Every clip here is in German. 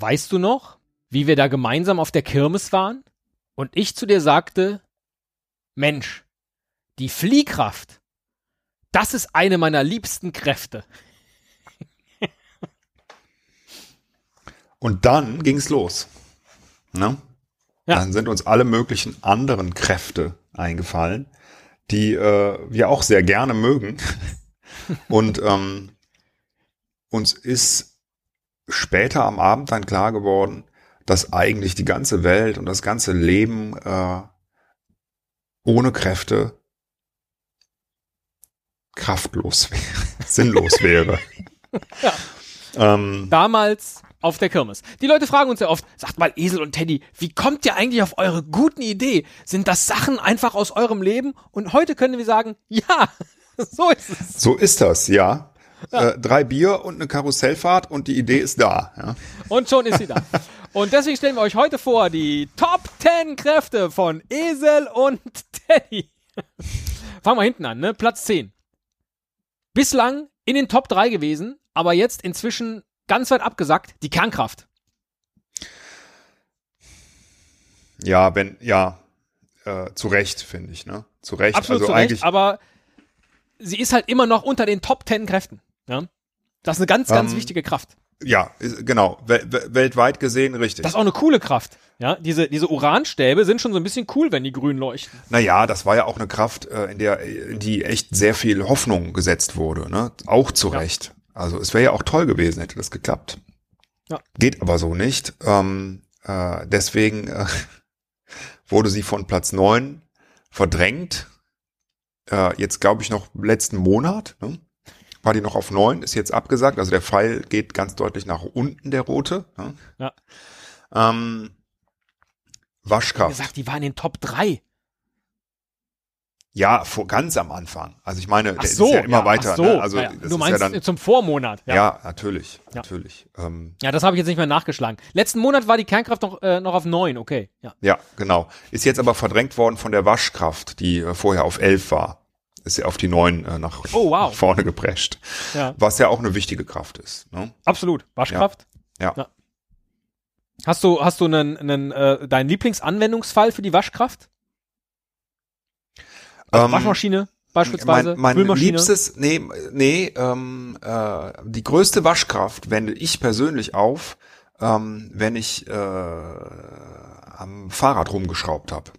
Weißt du noch, wie wir da gemeinsam auf der Kirmes waren und ich zu dir sagte, Mensch, die Fliehkraft, das ist eine meiner liebsten Kräfte. Und dann ging's los. Ne? Ja. Dann sind uns alle möglichen anderen Kräfte eingefallen, die äh, wir auch sehr gerne mögen. Und ähm, uns ist später am Abend dann klar geworden, dass eigentlich die ganze Welt und das ganze Leben äh, ohne Kräfte kraftlos wäre, sinnlos wäre. Ja. Ähm, Damals auf der Kirmes. Die Leute fragen uns ja oft, sagt mal Esel und Teddy, wie kommt ihr eigentlich auf eure guten Idee? Sind das Sachen einfach aus eurem Leben? Und heute können wir sagen, ja, so ist es. so ist das, ja. Äh, drei Bier und eine Karussellfahrt und die Idee ist da. Ja. Und schon ist sie da. Und deswegen stellen wir euch heute vor die Top 10 Kräfte von Esel und Teddy. Fangen wir hinten an, ne? Platz 10. Bislang in den Top 3 gewesen, aber jetzt inzwischen ganz weit abgesackt, die Kernkraft. Ja, wenn, ja, äh, zu Recht, finde ich, ne? Zu Recht. Absolut also zu Recht, aber sie ist halt immer noch unter den Top 10 Kräften. Ja? Das ist eine ganz, ganz Ähm, wichtige Kraft. Ja, genau, wel wel- weltweit gesehen richtig. Das ist auch eine coole Kraft. Ja, diese, diese Uranstäbe sind schon so ein bisschen cool, wenn die grün leuchten. Naja, das war ja auch eine Kraft, äh, in der in die echt sehr viel Hoffnung gesetzt wurde, ne? Auch zu Ja. Recht. Also es wäre ja auch toll gewesen, hätte das geklappt. Ja. Geht aber so nicht. Ähm, äh, deswegen äh, wurde sie von Platz neun verdrängt. Äh, jetzt glaube ich noch letzten Monat. Ne? War die noch auf neun, ist jetzt abgesagt. Also der Pfeil geht ganz deutlich nach unten, der rote. Ne? Ja. Ähm, Wie Waschkraft. gesagt, die war in den Top 3. Ja, vor, ganz am Anfang. Also ich meine, Ach der so, ist ja immer ja, weiter. ach so. Ne? Also ja, das du meinst ja dann. zum Vormonat. Ja, Ja, natürlich, Ja. natürlich. Ähm, ja das habe ich jetzt nicht mehr nachgeschlagen. Letzten Monat war die Kernkraft noch, äh, noch auf 9, okay. Ja. ja, genau. Ist jetzt aber verdrängt worden von der Waschkraft, die äh, vorher auf elf war. Ist ja auf die neun äh, nach Oh, wow. vorne geprescht. ja. Was ja auch eine wichtige Kraft ist. Ne? Absolut. Waschkraft. Ja. Hast du, hast du einen, einen, äh, deinen Lieblingsanwendungsfall für die Waschkraft? Also Ähm, Waschmaschine beispielsweise, Mein, mein liebstes, nee, nee, ähm, äh, die größte Waschkraft wende ich persönlich auf, ähm, wenn ich äh, am Fahrrad rumgeschraubt habe.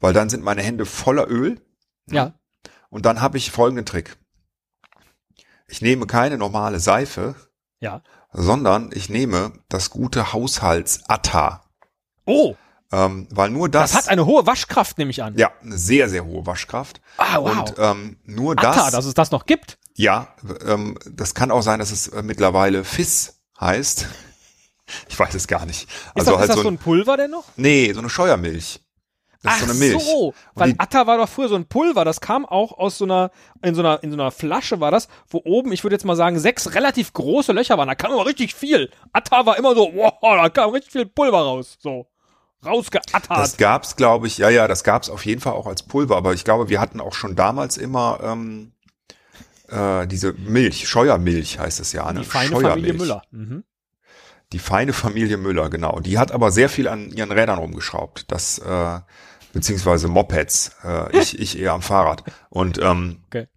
Weil dann sind meine Hände voller Öl ja. Und dann habe ich folgenden Trick. Ich nehme keine normale Seife, Ja. sondern ich nehme das gute Haushalts-Atta. Oh, Ähm, weil nur das, das hat eine hohe Waschkraft, nehme ich an. ja, eine sehr, sehr hohe Waschkraft. Ah, wow. Und ähm, nur Atta, das, dass es das noch gibt. Ja, ähm, das kann auch sein, dass es äh, mittlerweile FIS heißt. Ich weiß es gar nicht. Ist Also das, halt ist das so so ein, ein Pulver denn noch? nee, so eine Scheuermilch. Das ist so eine Milch. so, weil Atta war doch früher so ein Pulver, das kam auch aus so einer, in so einer, in so einer Flasche war das, wo oben, ich würde jetzt mal sagen, sechs relativ große Löcher waren, da kam immer richtig viel. Atta war immer so, wow, da kam richtig viel Pulver raus, so. Rausgeattert. das gab's, glaube ich, ja, ja, das gab's auf jeden Fall auch als Pulver, aber ich glaube, wir hatten auch schon damals immer ähm, äh, diese Milch, Scheuermilch heißt es ja, ne? Die feine Scheuermilch. Familie Müller. Mhm. Die feine Familie Müller, genau. Die hat aber sehr viel an ihren Rädern rumgeschraubt. Das, äh, beziehungsweise Mopeds. Äh, ich, ich eher am Fahrrad. Und ähm, Okay.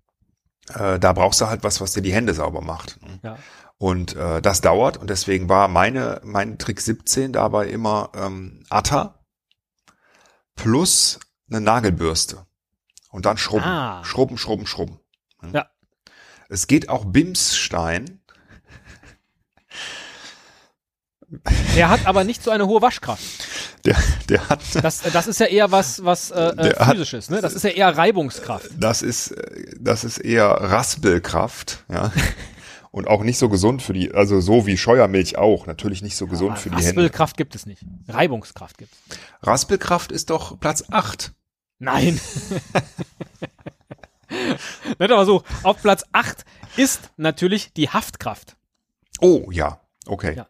äh, da brauchst du halt was, was dir die Hände sauber macht. ne? Ja. Und äh, das dauert und deswegen war meine mein Trick 17 dabei immer ähm, Atta plus eine Nagelbürste und dann schrubben, Ah. schrubben, schrubben, schrubben. Hm? Ja. Es geht auch Bimsstein. Der hat aber nicht so eine hohe Waschkraft. Der, der hat Das, das ist ja eher was, was äh, äh, Der hat- physisches, ne? Das ist ja eher Reibungskraft. Das ist, äh, das ist eher Raspelkraft, ja. Und auch nicht so gesund für die, also so wie Scheuermilch auch, natürlich nicht so gesund für die Hände. Raspelkraft gibt es nicht. Reibungskraft gibt es. Raspelkraft ist doch Platz 8. Nein. Nicht aber so, auf Platz 8 ist natürlich die Haftkraft. Oh, ja, okay. Ja.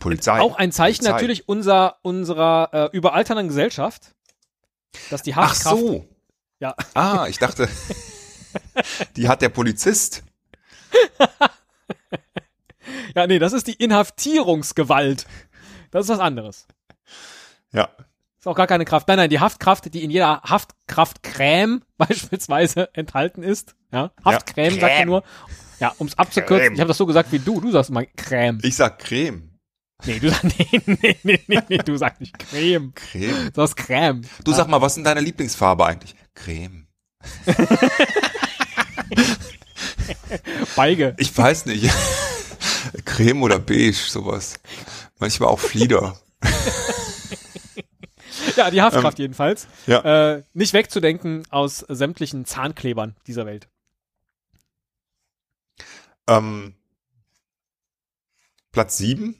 Polizei. Auch ein Zeichen Polizei. natürlich unserer, unserer äh, überalternden Gesellschaft, dass die Ach Haftkraft. so. Ja. Ah, ich dachte, die hat der Polizist. Ja, nee, das ist die Inhaftierungsgewalt. Das ist was anderes. Ja. Ist auch gar keine Kraft. Nein, nein, die Haftkraft, die in jeder Haftkraftcreme beispielsweise enthalten ist. Ja, Haftcreme sagt man nur. Ja, ums abzukürzen. Creme. Ich habe das so gesagt wie du. Du sagst mal Creme. Ich sag Creme. Nee, du sagst nee, nee, nee, nee, nee, du sagst nicht Creme. Creme. Du sagst Creme. Du sag mal, was ist denn deine Lieblingsfarbe eigentlich? Creme. Beige. Ich weiß nicht. Creme oder beige, sowas. Manchmal auch Flieder. Ja, die Haftkraft jedenfalls. Ähm, ja. Äh, nicht wegzudenken aus sämtlichen Zahnklebern dieser Welt. Ähm, Platz sieben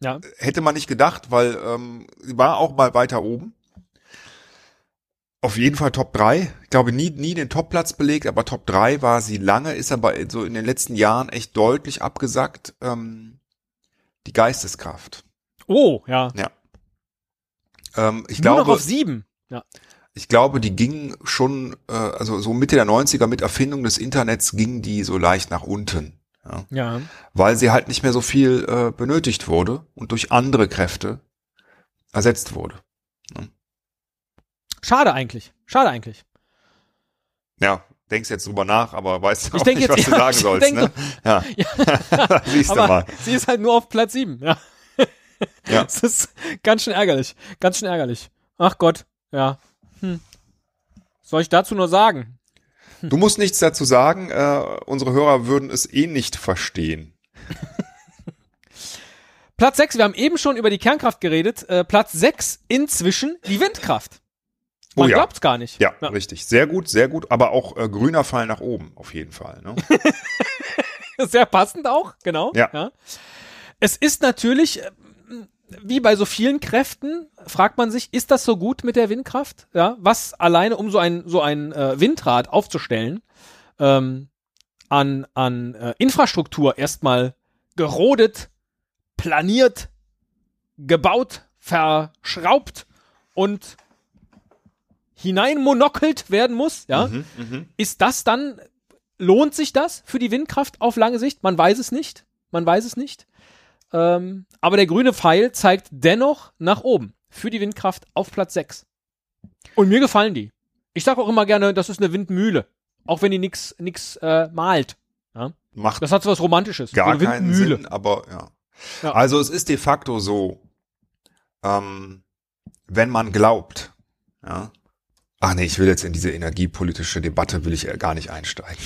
Ja. hätte man nicht gedacht, weil ähm, sie war auch mal weiter oben. Auf jeden Fall Top 3. Ich glaube, nie, nie den Topplatz belegt, aber Top 3 war sie lange, ist aber so in den letzten Jahren echt deutlich abgesackt. Ähm, die Geisteskraft. Oh, ja. Ja. Ähm, ich Nur noch glaube, auf sieben. Ja. ich glaube, die ging schon, äh, also so Mitte der 90er mit Erfindung des Internets ging die so leicht nach unten. Ja. Ja. weil sie halt nicht mehr so viel äh, benötigt wurde und durch andere Kräfte ersetzt wurde. Schade eigentlich. Schade eigentlich. Ja, denkst jetzt drüber nach, aber weißt du auch nicht, jetzt- was du ja, sagen ich sollst. denke- Ne? Ja, siehst du Aber mal. sie ist halt nur auf Platz sieben. Ja. Ja. Das ist ganz schön ärgerlich. Ganz schön ärgerlich. Ach Gott. Ja. Hm. Soll ich dazu nur sagen? Du musst nichts dazu sagen. Äh, unsere Hörer würden es eh nicht verstehen. Platz sechs. Wir haben eben schon über die Kernkraft geredet. Äh, Platz sechs inzwischen die Windkraft. Man oh ja. glaubt's gar nicht. Ja, richtig. Sehr gut, sehr gut. Aber auch äh, grüner Fall nach oben, auf jeden Fall. Ne? Sehr passend auch, genau. Ja. Es ist natürlich, äh, wie bei so vielen Kräften, fragt man sich, ist das so gut mit der Windkraft? Ja, was alleine, um so ein, so ein äh, Windrad aufzustellen, ähm, an, an äh, Infrastruktur erstmal gerodet, planiert, gebaut, verschraubt und hineinmonokelt werden muss, ja, Mhm, mhm. ist das dann, lohnt sich das für die Windkraft auf lange Sicht? Man weiß es nicht. Man weiß es nicht. Ähm, aber der grüne Pfeil zeigt dennoch nach oben für die Windkraft auf Platz 6. Und mir gefallen die. Ich sage auch immer gerne, das ist eine Windmühle. Auch wenn die nix, nix äh, malt. Ja? Macht Das hat so was Romantisches. gar so eine keinen Windmühle. Sinn, aber ja. Ja. Also es ist de facto so, ähm, wenn man glaubt, ja, ach nee, ich will jetzt in diese energiepolitische Debatte, will ich äh, gar nicht einsteigen.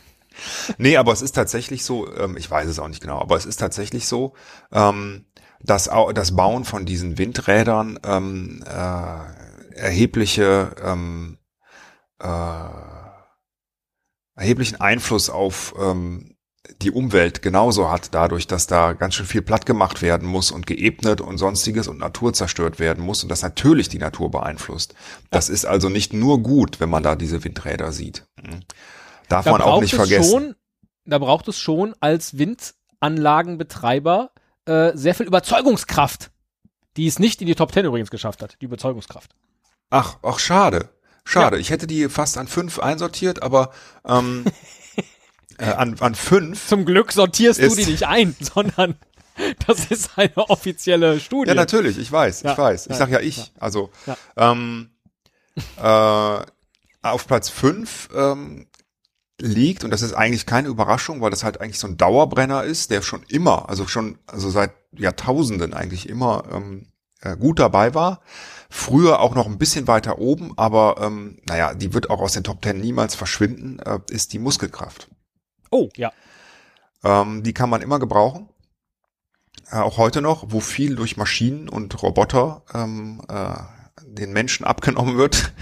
nee, aber es ist tatsächlich so, ähm, ich weiß es auch nicht genau, aber es ist tatsächlich so, ähm, dass au- das Bauen von diesen Windrädern ähm, äh, erhebliche ähm, äh, erheblichen Einfluss auf ähm, die Umwelt genauso hat, dadurch, dass da ganz schön viel platt gemacht werden muss und geebnet und sonstiges und Natur zerstört werden muss und das natürlich die Natur beeinflusst. Das ist also nicht nur gut, wenn man da diese Windräder sieht. Mhm. Darf Da man auch nicht es vergessen. Schon, da braucht es schon als Windanlagenbetreiber äh, sehr viel Überzeugungskraft, die es nicht in die Top 10 übrigens geschafft hat, die Überzeugungskraft. Ach, ach, schade. Schade. Ich hätte die fast an fünf einsortiert, aber ähm, äh, an, an fünf. Zum Glück sortierst du die nicht ein, sondern das ist eine offizielle Studie. Ja, natürlich, ich weiß, Ja, ich weiß. Ich ja, sag ja ich. ja. Also Ja. ähm, äh, auf Platz fünf ähm, liegt, und das ist eigentlich keine Überraschung, weil das halt eigentlich so ein Dauerbrenner ist, der schon immer, also schon, also seit Jahrtausenden eigentlich immer ähm, äh, gut dabei war. Früher auch noch ein bisschen weiter oben, aber ähm, naja, die wird auch aus den Top Ten niemals verschwinden, äh, ist die Muskelkraft. Oh, ja. Ähm, die kann man immer gebrauchen. Äh, auch heute noch, wo viel durch Maschinen und Roboter ähm, äh, den Menschen abgenommen wird,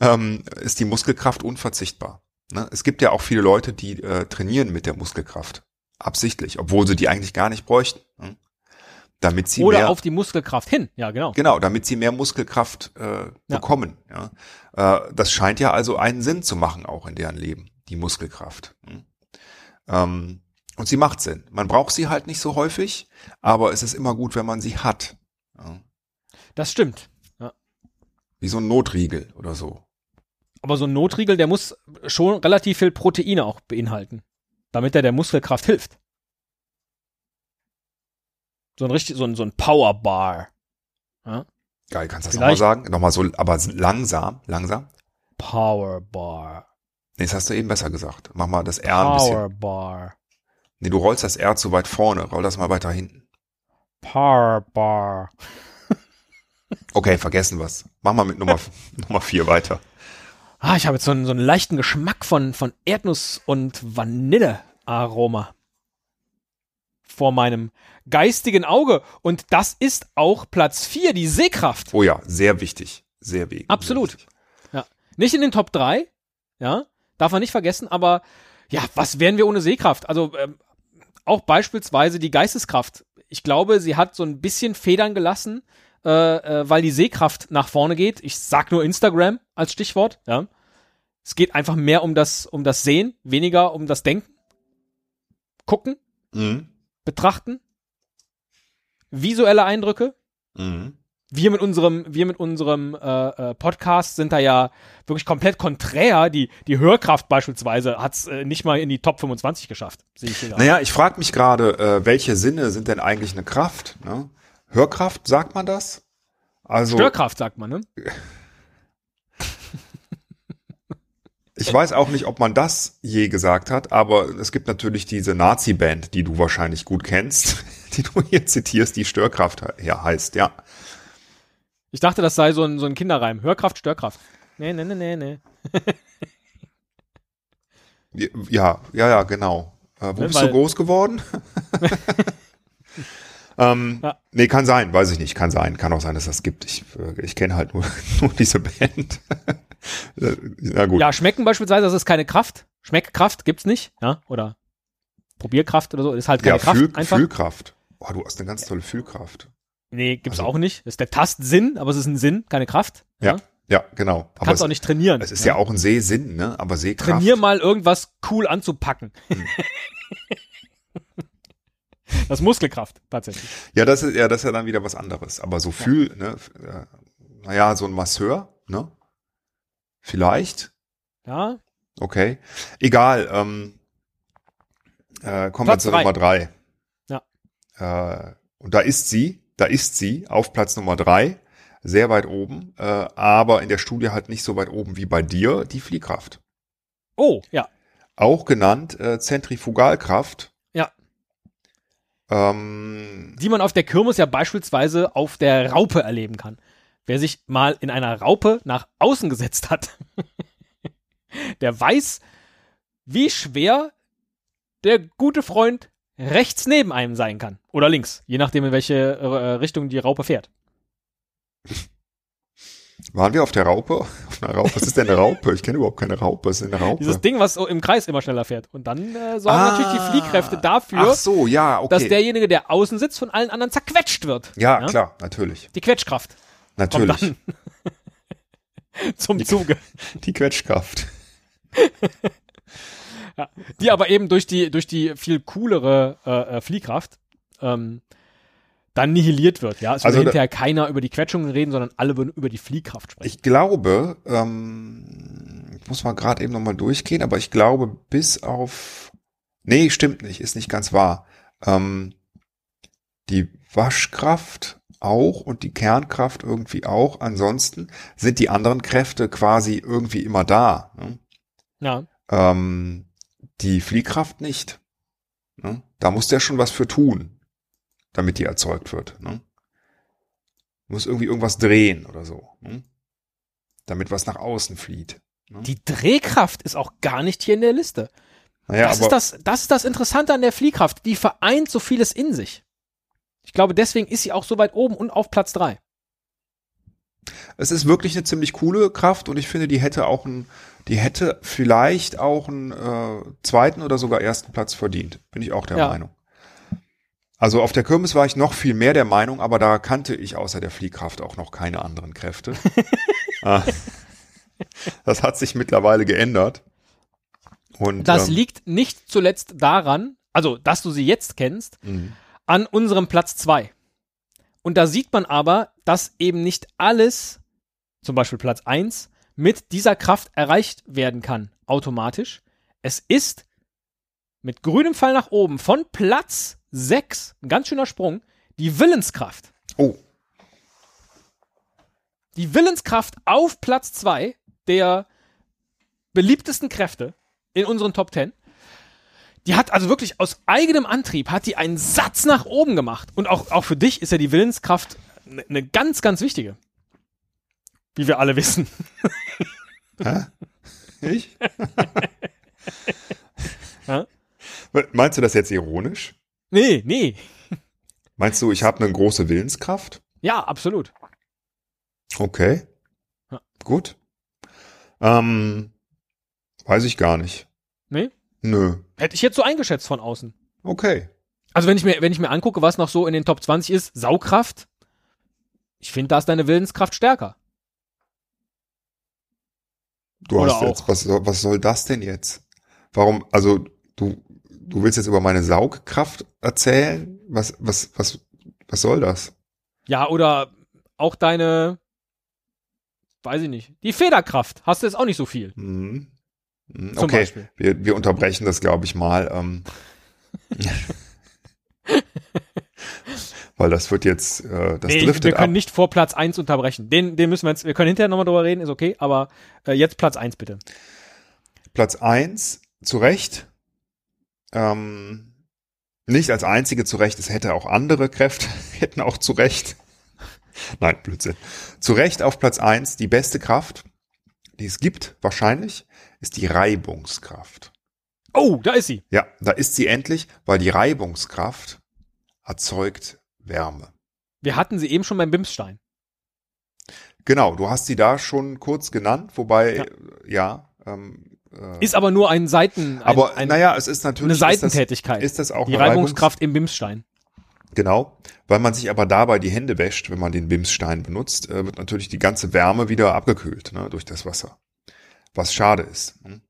ähm, ist die Muskelkraft unverzichtbar. Ne? Es gibt ja auch viele Leute, die äh, trainieren mit der Muskelkraft. Absichtlich, obwohl sie die eigentlich gar nicht bräuchten. Ne? Damit sie Oder mehr, auf die Muskelkraft hin. Ja, genau. Genau, damit sie mehr Muskelkraft äh, bekommen. Ja. Äh, das scheint ja also einen Sinn zu machen, auch in deren Leben, die Muskelkraft. Hm? Ähm, und sie macht Sinn. Man braucht sie halt nicht so häufig, aber es ist immer gut, wenn man sie hat. Ja. Das stimmt. Ja. Wie so ein Notriegel oder so. Aber so ein Notriegel, der muss schon relativ viel Proteine auch beinhalten, damit er der Muskelkraft hilft. So ein richtig, so ein, so ein Powerbar. Ja? Geil, kannst du das nochmal sagen? Nochmal so, aber langsam, langsam. Powerbar. Nee, das hast du eben besser gesagt. Mach mal das R ein bisschen. Powerbar. Nee, du rollst das R zu weit vorne. Roll das mal weiter hinten. Powerbar. Okay, vergessen was. Mach mal mit Nummer, Nummer vier weiter. Ah, ich habe jetzt so einen, so einen leichten Geschmack von, von Erdnuss und Vanillearoma vor meinem geistigen Auge. Und das ist auch Platz 4, die Sehkraft. Oh ja, sehr wichtig. Sehr wichtig. Absolut. Sehr wichtig. Ja. Nicht in den Top 3, ja, darf man nicht vergessen, aber ja, was wären wir ohne Sehkraft? Also ähm, auch beispielsweise die Geisteskraft. Ich glaube, sie hat so ein bisschen Federn gelassen, äh, äh, weil die Sehkraft nach vorne geht. Ich sag nur Instagram als Stichwort, ja. Es geht einfach mehr um das, um das Sehen, weniger um das Denken. Gucken, Mhm. betrachten, visuelle Eindrücke, Mhm. wir mit unserem, wir mit unserem äh, äh, Podcast sind da ja wirklich komplett konträr. Die, die Hörkraft beispielsweise hat es äh, nicht mal in die Top 25 geschafft, sehe ich hier. Naja, ich frage mich gerade, äh, welche Sinne sind denn eigentlich eine Kraft? Ne? Hörkraft, sagt man das? Also, Störkraft, sagt man, ne? ich weiß auch nicht, ob man das je gesagt hat, aber es gibt natürlich diese Nazi-Band, die du wahrscheinlich gut kennst, die du hier zitierst, die Störkraft ja, heißt, ja. Ich dachte, das sei so ein, so ein Kinderreim. Hörkraft, Störkraft. Nee, nee, nee, nee, nee. Ja, ja, ja, genau. Äh, wo Ne, bist du groß geworden? ähm, Ja. Nee, kann sein, weiß ich nicht, kann sein. Kann auch sein, dass das gibt. Ich, äh, ich kenne halt nur, nur diese Band. Na gut. Ja, schmecken beispielsweise, das ist keine Kraft. Schmeckkraft gibt's nicht, ja? Oder Probierkraft oder so, ist halt keine Ja, Kraft Fühl, einfach. Fühlkraft. Oh, du hast eine ganz tolle Fühlkraft. nee, gibt's Also- auch nicht. Das ist der Tastsinn, aber es ist ein Sinn, keine Kraft. Ja, ja, genau. Aber Kannst es, auch nicht trainieren. es ist ja auch ein Sehsinn, ne? Aber Sehkraft. Trainier mal irgendwas cool anzupacken. Hm. das ist Muskelkraft, tatsächlich. Ja, das ist ja, das ist ja dann wieder was anderes. Aber so Fühl, ne? äh, Naja, so ein Masseur, ne? Vielleicht. Ja, Okay. Egal. Ähm, äh, kommen Platz wir zu drei. Nummer drei. Ja. Äh, und da ist sie, da ist sie auf Platz Nummer drei, sehr weit oben, äh, aber in der Studie halt nicht so weit oben wie bei dir, die Fliehkraft. Oh, ja. Auch genannt äh, Zentrifugalkraft. Ähm, Die man auf der Kirmes ja beispielsweise auf der Raupe erleben kann. Wer sich mal in einer Raupe nach außen gesetzt hat, der weiß, wie schwer der gute Freund rechts neben einem sein kann. Oder links, je nachdem, in welche äh, Richtung die Raupe fährt. waren wir auf der Raupe? Auf einer Raupe? Was ist denn eine Raupe? Ich kenne überhaupt keine Raupe. Was ist denn eine Raupe? Dieses Ding, was so im Kreis immer schneller fährt. Und dann äh, sorgen natürlich die Fliehkräfte dafür, Ah. So, ja, okay. dass derjenige, der außen sitzt, von allen anderen zerquetscht wird. ja, klar, natürlich. Die Quetschkraft Natürlich. zum Zuge. Die Quetschkraft. Die aber eben durch die, durch die viel coolere äh, äh, Fliehkraft ähm, dann nihiliert wird. Ja, es Also würde hinterher keiner über die Quetschungen reden, sondern alle würden über die Fliehkraft sprechen. Ich glaube, ähm, ich muss mal gerade eben nochmal durchgehen, aber ich glaube, bis auf. Nee, stimmt nicht, ist nicht ganz wahr. Ähm, die Waschkraft auch und die Kernkraft irgendwie auch. Ansonsten sind die anderen Kräfte quasi irgendwie immer da. Ne? ja, Ähm, die Fliehkraft nicht. Ne? Da muss der schon was für tun, damit die erzeugt wird. Ne? Muss irgendwie irgendwas drehen oder so. Ne? Damit was nach außen flieht. Ne? die Drehkraft ist auch gar nicht hier in der Liste. Naja, das, ist das, das ist das Interessante an der Fliehkraft. Die vereint so vieles in sich. Ich glaube, deswegen ist sie auch so weit oben und auf Platz drei. Es ist wirklich eine ziemlich coole Kraft und ich finde, die hätte auch ein, die hätte vielleicht auch einen äh, zweiten oder sogar ersten Platz verdient. Bin ich auch der Ja. Meinung. Also auf der Kirmes war ich noch viel mehr der Meinung, aber da kannte ich außer der Fliehkraft auch noch keine anderen Kräfte. Ah, das hat sich mittlerweile geändert. Und Das ähm, liegt nicht zuletzt daran, also dass du sie jetzt kennst, Mhm. an unserem Platz zwei. Und da sieht man aber, dass eben nicht alles, zum Beispiel Platz eins, mit dieser Kraft erreicht werden kann, automatisch. Es ist mit grünem Pfeil nach oben von Platz sechs, ein ganz schöner Sprung, die Willenskraft. Oh, Die Willenskraft auf Platz zwei der beliebtesten Kräfte in unseren Top 10. Die hat also wirklich aus eigenem Antrieb, hat die einen Satz nach oben gemacht. Und auch, auch für dich ist ja die Willenskraft eine ne ganz, ganz wichtige. Wie wir alle wissen. ich? Ja? Meinst du das jetzt ironisch? Nee, nee. Meinst du, ich habe eine große Willenskraft? Ja, absolut. Okay. Ja. Gut. Ähm, weiß ich gar nicht. Nee? Nö. Hätte ich jetzt so eingeschätzt von außen. Okay. Also wenn ich mir, wenn ich mir angucke, was noch so in den Top 20 ist, Saugkraft, ich finde, da ist deine Willenskraft stärker. Du Oder hast jetzt, auch. was, soll- was soll das denn jetzt? Warum, also du, du willst jetzt über meine Saugkraft erzählen? Was, was, was, was soll das? Ja, oder auch deine, weiß ich nicht, die Federkraft. Hast du jetzt auch nicht so viel. Hm. Hm, Zum Okay, Beispiel. wir, wir unterbrechen das, glaube ich, mal. Ähm, weil das wird jetzt, äh, das nee, driftet wir können ab. nicht vor Platz 1 unterbrechen. Den, den müssen wir jetzt, wir können hinterher nochmal drüber reden, ist okay, aber äh, jetzt Platz 1 bitte. Platz eins zu Recht. Ähm, nicht als einzige zu Recht, es hätte auch andere Kräfte, hätten auch zu Recht. Nein, Blödsinn. Zu Recht auf Platz eins die beste Kraft, die es gibt, wahrscheinlich, ist die Reibungskraft. Oh, da ist sie. Ja, da ist sie endlich, weil die Reibungskraft erzeugt Wärme. Wir hatten sie eben schon beim Bimsstein. Genau, du hast sie da schon kurz genannt, wobei, Ja. ja, ja ähm, äh, Ist aber nur ein Seiten, ein, aber ein, naja, es ist eine natürlich ist das, Seitentätigkeit. ist das auch die eine Reibungs- Reibungskraft im Bimsstein. Genau, weil man sich aber dabei die Hände wäscht, wenn man den Bimsstein benutzt, äh, wird natürlich die ganze Wärme wieder abgekühlt ne, durch das Wasser. Was schade ist. Ne?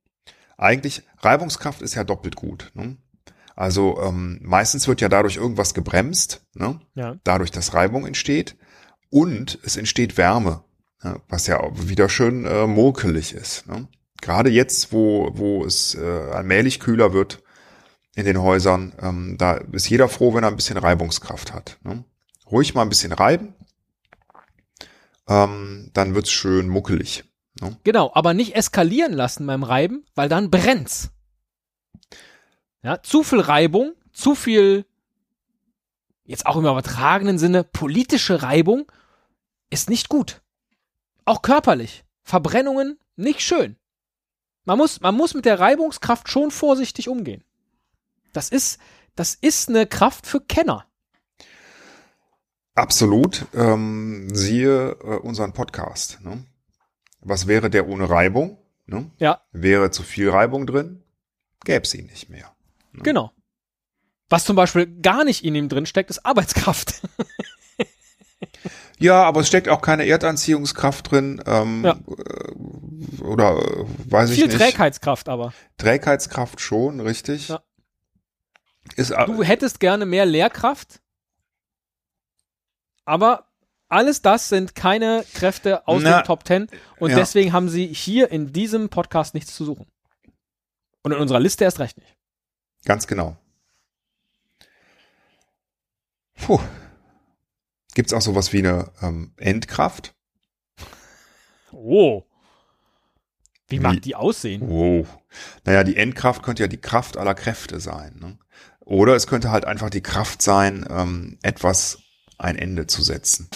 Eigentlich, Reibungskraft ist ja doppelt gut. Ne? Also ähm, meistens wird ja dadurch irgendwas gebremst, ne? Ja. dadurch, dass Reibung entsteht. Und es entsteht Wärme, ne? was ja auch wieder schön äh, murkelig ist. Ne? Gerade jetzt, wo, wo es äh, allmählich kühler wird, in den Häusern. Ähm, da ist jeder froh, wenn er ein bisschen Reibungskraft hat. Ne? Ruhig mal ein bisschen reiben, ähm, dann wird's schön muckelig. Ne? Genau, aber nicht eskalieren lassen beim Reiben, weil dann brennt's. Ja, zu viel Reibung, zu viel, jetzt auch im übertragenen Sinne, politische Reibung ist nicht gut. Auch körperlich. Verbrennungen nicht schön. Man muss, man muss mit der Reibungskraft schon vorsichtig umgehen. Das ist, das ist eine Kraft für Kenner. Absolut. Ähm, siehe äh, unseren Podcast. Ne? Was wäre der ohne Reibung? Ne? Ja, Wäre zu viel Reibung drin, gäb's ihn nicht mehr. genau. Was zum Beispiel gar nicht in ihm drin steckt, ist Arbeitskraft. Ja, aber es steckt auch keine Erdanziehungskraft drin. Ähm, Ja. Oder äh, weiß ich Viel nicht. Trägheitskraft aber. Trägheitskraft schon, richtig. Ja. Ist, Du hättest gerne mehr Lehrkraft, aber alles das sind keine Kräfte aus Na, den Top Ten und ja. deswegen haben sie hier in diesem Podcast nichts zu suchen. Und in unserer Liste erst recht nicht. Ganz genau. Puh. Gibt's auch sowas wie eine ähm, Endkraft? Oh. Wie mag Wie? die aussehen? Wow. Naja, die Endkraft könnte ja die Kraft aller Kräfte sein. Ne? Oder es könnte halt einfach die Kraft sein, ähm, etwas ein Ende zu setzen.